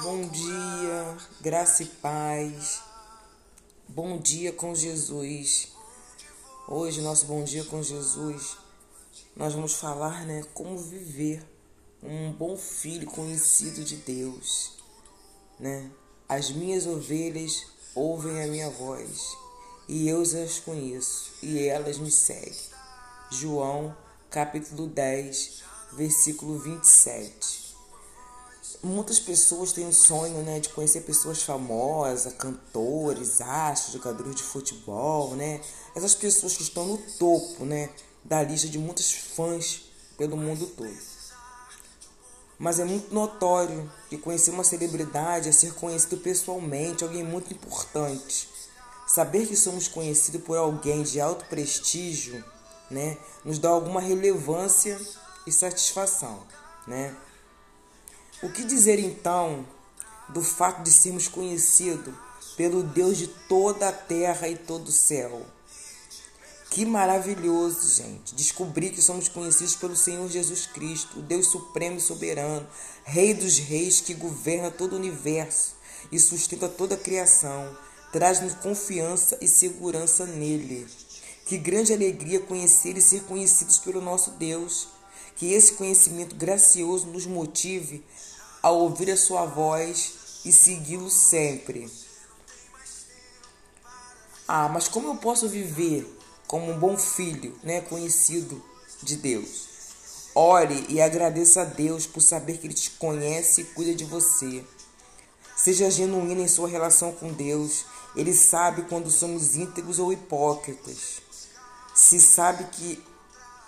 Bom dia, graça e paz. Bom dia com Jesus. Hoje, nosso bom dia com Jesus, nós vamos falar, né, como viver um bom filho conhecido de Deus, né? As minhas ovelhas ouvem a minha voz, e eu as conheço, e elas me seguem. João, capítulo 10, versículo 27 muitas pessoas têm o sonho né, de conhecer pessoas famosas, cantores, astros, jogadores de futebol, né? Essas pessoas que estão no topo né, da lista de muitos fãs pelo mundo todo. Mas é muito notório que conhecer uma celebridade é ser conhecido pessoalmente, alguém muito importante. Saber que somos conhecidos por alguém de alto prestígio né, nos dá alguma relevância e satisfação. Né? O que dizer então do fato de sermos conhecidos pelo Deus de toda a terra e todo o céu? Que maravilhoso, gente, descobrir que somos conhecidos pelo Senhor Jesus Cristo, o Deus supremo e soberano, Rei dos reis que governa todo o universo e sustenta toda a criação. Traz-nos confiança e segurança nele. Que grande alegria conhecer e ser conhecidos pelo nosso Deus. Que esse conhecimento gracioso nos motive a ouvir a sua voz e segui-lo sempre. Ah, mas como eu posso viver como um bom filho, né, conhecido de Deus? Ore e agradeça a Deus por saber que Ele te conhece e cuida de você. Seja genuíno em sua relação com Deus. Ele sabe quando somos íntegros ou hipócritas. Se sabe que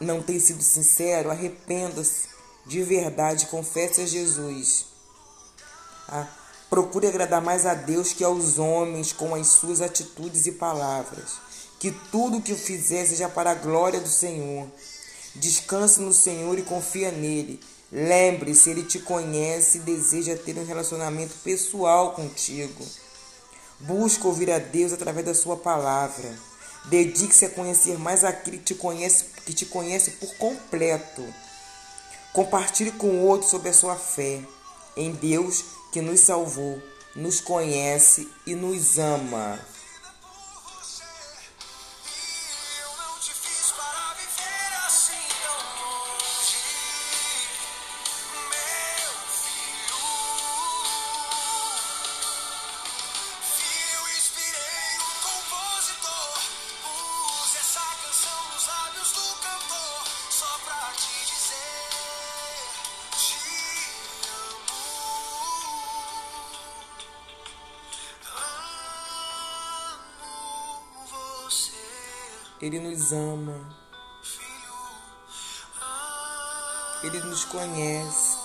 não tem sido sincero, arrependa-se de verdade, confesse a Jesus. Ah, procure agradar mais a Deus que aos homens com as suas atitudes e palavras. Que tudo o que fizer seja para a glória do Senhor. Descanse no Senhor e confia nele. Lembre-se, ele te conhece e deseja ter um relacionamento pessoal contigo. Busque ouvir a Deus através da sua palavra. Dedique-se a conhecer mais aquele que te conhece, que te conhece por completo. Compartilhe com o outro sobre a sua fé em Deus que nos salvou, nos conhece e nos ama. Ele nos ama. Ele nos conhece.